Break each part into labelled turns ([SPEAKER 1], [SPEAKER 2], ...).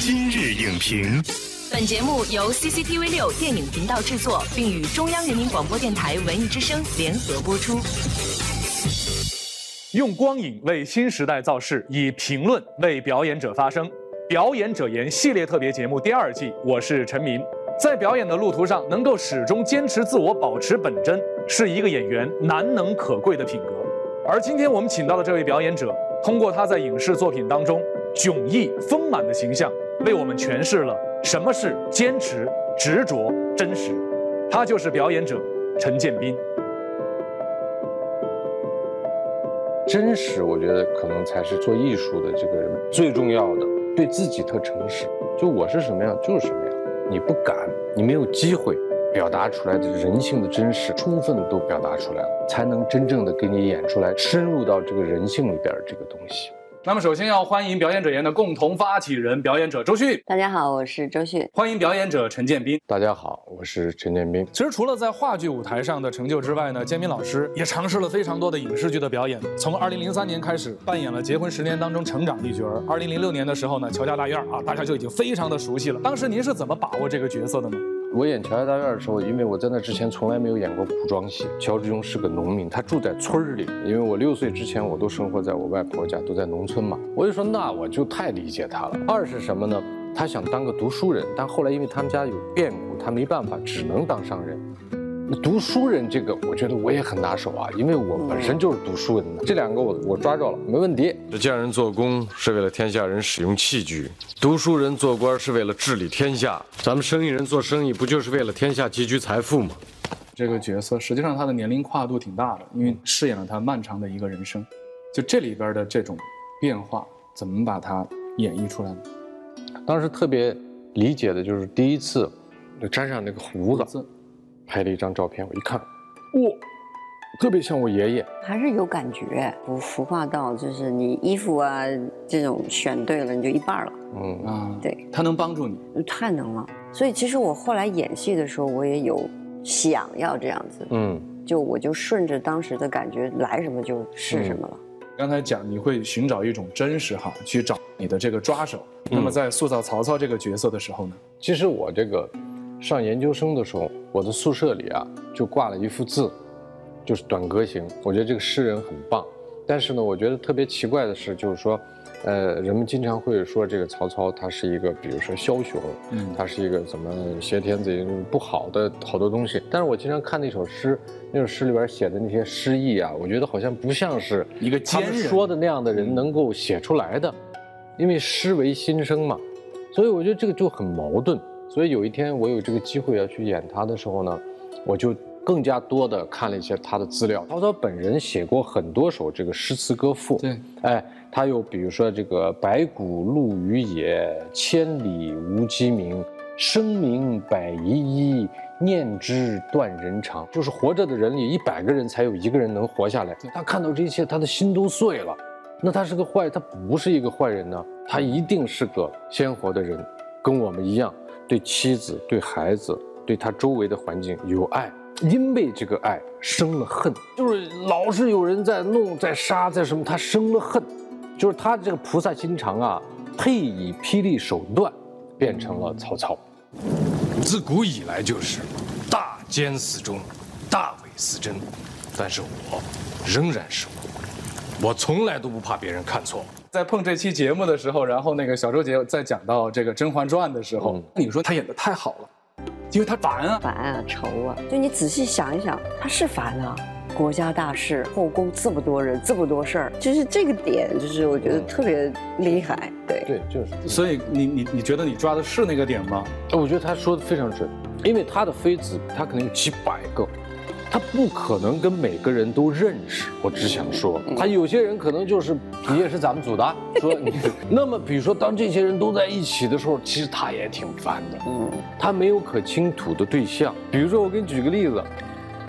[SPEAKER 1] 今日影评，
[SPEAKER 2] 本节目由 CCTV 六电影频道制作，并与中央人民广播电台文艺之声联合播出。
[SPEAKER 3] 用光影为新时代造势，以评论为表演者发声。表演者言系列特别节目第二季，我是陈明。在表演的路途上，能够始终坚持自我，保持本真，是一个演员难能可贵的品格。而今天我们请到的这位表演者，通过他在影视作品当中迥异丰满的形象，为我们诠释了什么是坚持、执着、真实。他就是表演者陈建斌。
[SPEAKER 4] 真实，我觉得可能才是做艺术的这个人最重要的，对自己特诚实。就我是什么样，就是什么样。你不敢，你没有机会表达出来的人性的真实，充分都表达出来了，才能真正的给你演出来，深入到这个人性里边这个东西。
[SPEAKER 3] 那么，首先要欢迎表演者言的共同发起人表演者周迅，
[SPEAKER 5] 大家好，我是周迅。
[SPEAKER 3] 欢迎表演者陈建斌，
[SPEAKER 4] 大家好，我是陈建斌。
[SPEAKER 3] 其实除了在话剧舞台上的成就之外呢，建斌老师也尝试了非常多的影视剧的表演。从二零零三年开始扮演了《结婚十年》当中成长一角儿，二零零六年的时候呢，《乔家大院》啊，大家就已经非常的熟悉了。当时您是怎么把握这个角色的呢？
[SPEAKER 4] 我演乔家大院的时候，因为我在那之前从来没有演过古装戏。乔致庸是个农民，他住在村里。因为我六岁之前我都生活在我外婆家，都在农村嘛。我就说那我就太理解他了。二是什么呢？他想当个读书人，但后来因为他们家有变故，他没办法，只能当商人。读书人这个，我觉得我也很拿手啊，因为我本身就是读书人的。这两个我我抓着了，没问题。这匠人做工是为了天下人使用器具，读书人做官是为了治理天下。咱们生意人做生意不就是为了天下积聚财富吗？
[SPEAKER 3] 这个角色实际上他的年龄跨度挺大的，因为饰演了他漫长的一个人生。就这里边的这种变化，怎么把它演绎出来呢？
[SPEAKER 4] 当时特别理解的就是第一次就沾上那个胡子。拍了一张照片，我一看，哇，特别像我爷爷，
[SPEAKER 5] 还是有感觉，不浮化到就是你衣服啊这种选对了，你就一半了。嗯
[SPEAKER 3] 啊，
[SPEAKER 5] 对，
[SPEAKER 3] 他能帮助你，
[SPEAKER 5] 太能了。所以其实我后来演戏的时候，我也有想要这样子，嗯，就我就顺着当时的感觉来什么就是什么了。
[SPEAKER 3] 刚才讲你会寻找一种真实哈，去找你的这个抓手。那么在塑造曹操这个角色的时候呢，
[SPEAKER 4] 其实我这个。上研究生的时候，我的宿舍里啊就挂了一幅字，就是《短歌行》。我觉得这个诗人很棒，但是呢，我觉得特别奇怪的是，就是说，呃，人们经常会说这个曹操他是一个，比如说枭雄，嗯，他是一个怎么挟天子以不好的好多东西。但是我经常看那首诗，那首诗里边写的那些诗意啊，我觉得好像不像是
[SPEAKER 3] 一个他们
[SPEAKER 4] 说的那样的人能够写出来的，因为诗为心声嘛，所以我觉得这个就很矛盾。所以有一天我有这个机会要去演他的时候呢，我就更加多的看了一些他的资料。曹操本人写过很多首这个诗词歌赋，
[SPEAKER 3] 对，
[SPEAKER 4] 哎，他有比如说这个“白骨露于野，千里无鸡鸣。生命百遗一，念之断人肠。”就是活着的人里一百个人才有一个人能活下来。他看到这一切，他的心都碎了。那他是个坏，他不是一个坏人呢，他一定是个鲜活的人，跟我们一样。对妻子、对孩子、对他周围的环境有爱，因为这个爱生了恨，就是老是有人在弄、在杀、在什么，他生了恨，就是他这个菩萨心肠啊，配以霹雳手段，变成了曹操。
[SPEAKER 6] 自古以来就是大奸似忠，大伪似真，但是我仍然是我，我从来都不怕别人看错。
[SPEAKER 3] 在碰这期节目的时候，然后那个小周姐在讲到这个《甄嬛传》的时候，你说她演的太好了，因为她烦啊，
[SPEAKER 5] 烦啊，愁啊。就你仔细想一想，她是烦啊，国家大事，后宫这么多人，这么多事儿，就是这个点，就是我觉得特别厉害。对
[SPEAKER 4] 对，就是。
[SPEAKER 3] 所以你你你觉得你抓的是那个点吗？
[SPEAKER 4] 我觉得他说的非常准，因为他的妃子，他可能有几百个。他不可能跟每个人都认识，我只想说，他有些人可能就是你也是咱们组的，说你。那么比如说，当这些人都在一起的时候，其实他也挺烦的。嗯，他没有可倾吐的对象。比如说，我给你举个例子，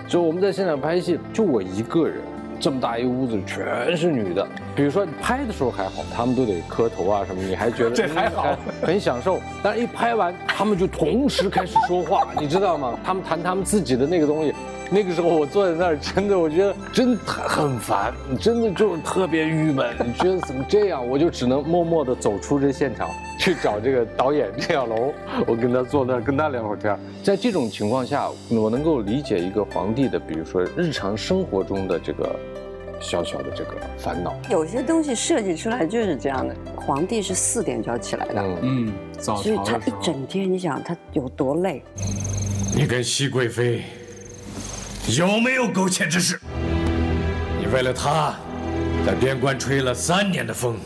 [SPEAKER 4] 就我们在现场拍戏，就我一个人，这么大一屋子全是女的。比如说拍的时候还好，他们都得磕头啊什么，你还觉得
[SPEAKER 3] 这还好，
[SPEAKER 4] 很享受。但是一拍完，他们就同时开始说话，你知道吗？他们谈他们自己的那个东西。那个时候我坐在那儿，真的，我觉得真的很烦，真的就是特别郁闷。你觉得怎么这样？我就只能默默地走出这现场，去找这个导演 陈小龙，我跟他坐那儿，跟他聊会儿天。在这种情况下，我能够理解一个皇帝的，比如说日常生活中的这个小小的这个烦恼。
[SPEAKER 5] 有些东西设计出来就是这样的。皇帝是四点就要起来的，
[SPEAKER 6] 嗯，早
[SPEAKER 5] 所以他一整天，你想他有多累？
[SPEAKER 6] 你跟熹贵妃有没有苟且之事？你为了他，在边关吹了三年的风，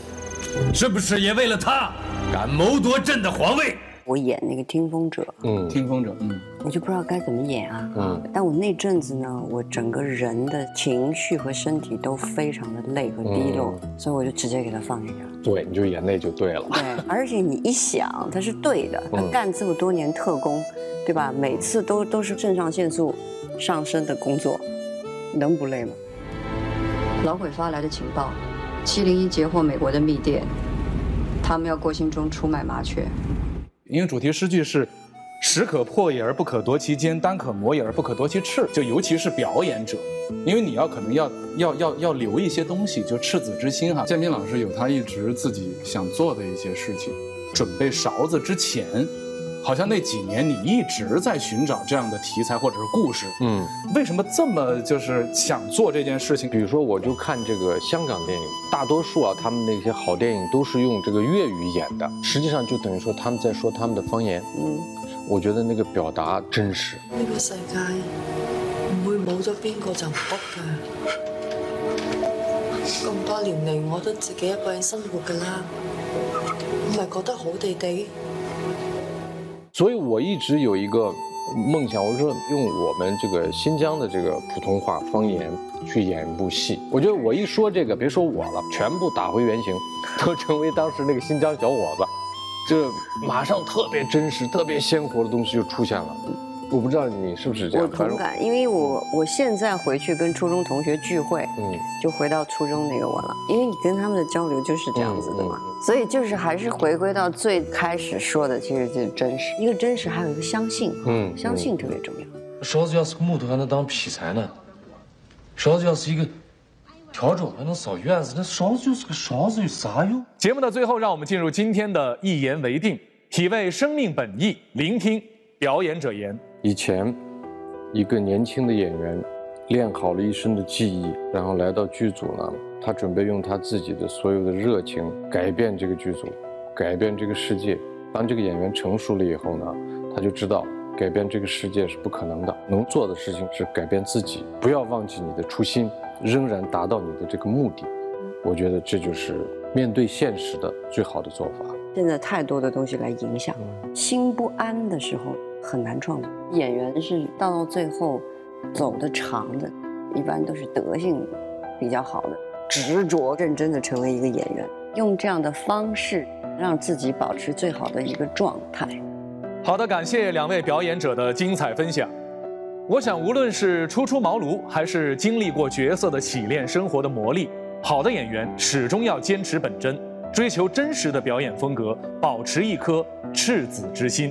[SPEAKER 6] 是不是也为了他敢谋夺朕的皇位？
[SPEAKER 5] 我演那个听风者，
[SPEAKER 3] 嗯，听风者，嗯，
[SPEAKER 5] 我就不知道该怎么演啊，嗯，但我那阵子呢，我整个人的情绪和身体都非常的累和低落，所以我就直接给他放下去了。
[SPEAKER 4] 对，你就演那就对了。
[SPEAKER 5] 对，而且你一想，他是对的，他干这么多年特工，对吧？每次都都是肾上腺素上升的工作，能不累吗？
[SPEAKER 1] 老鬼发来的情报，七零一截获美国的密电，他们要郭兴中出卖麻雀。
[SPEAKER 3] 因为主题诗句是“石可破也而不可夺其坚，丹可磨也而不可夺其赤”，就尤其是表演者，因为你要可能要要要要留一些东西，就赤子之心哈。建斌老师有他一直自己想做的一些事情，准备勺子之前。好像那几年你一直在寻找这样的题材或者是故事，嗯，为什么这么就是想做这件事情？
[SPEAKER 4] 比如说，我就看这个香港电影，大多数啊，他们那些好电影都是用这个粤语演的，实际上就等于说他们在说他们的方言。嗯，我觉得那个表达真实。
[SPEAKER 7] 呢个世界唔会冇咗边个就唔得噶。咁多年嚟，我都自己一个人生活噶啦，唔系觉得好地地。
[SPEAKER 4] 所以我一直有一个梦想，我说用我们这个新疆的这个普通话方言去演一部戏。我觉得我一说这个，别说我了，全部打回原形，都成为当时那个新疆小伙子，就马上特别真实、特别鲜活的东西就出现了。我不知道你是不是这样。
[SPEAKER 5] 我同感，因为我我现在回去跟初中同学聚会，嗯，就回到初中那个我了。因为你跟他们的交流就是这样子的嘛，所以就是还是回归到最开始说的，其实就是真实。一个真实，还有一个相信，嗯，相信特别重要。
[SPEAKER 6] 勺子要是个木头，还能当劈柴呢；勺子要是一个笤帚，还能扫院子。那勺子就是个勺子，有啥用？
[SPEAKER 3] 节目的最后，让我们进入今天的一言为定，体味生命本意，聆听表演者言。
[SPEAKER 4] 以前，一个年轻的演员，练好了一身的技艺，然后来到剧组呢，他准备用他自己的所有的热情改变这个剧组，改变这个世界。当这个演员成熟了以后呢，他就知道改变这个世界是不可能的，能做的事情是改变自己。不要忘记你的初心，仍然达到你的这个目的。我觉得这就是面对现实的最好的做法。
[SPEAKER 5] 现在太多的东西来影响了，心不安的时候。很难创造演员是到到最后走的长的，一般都是德性比较好的，执着认真的成为一个演员，用这样的方式让自己保持最好的一个状态。
[SPEAKER 3] 好的，感谢两位表演者的精彩分享。我想，无论是初出茅庐，还是经历过角色的洗练、生活的磨砺，好的演员始终要坚持本真，追求真实的表演风格，保持一颗赤子之心。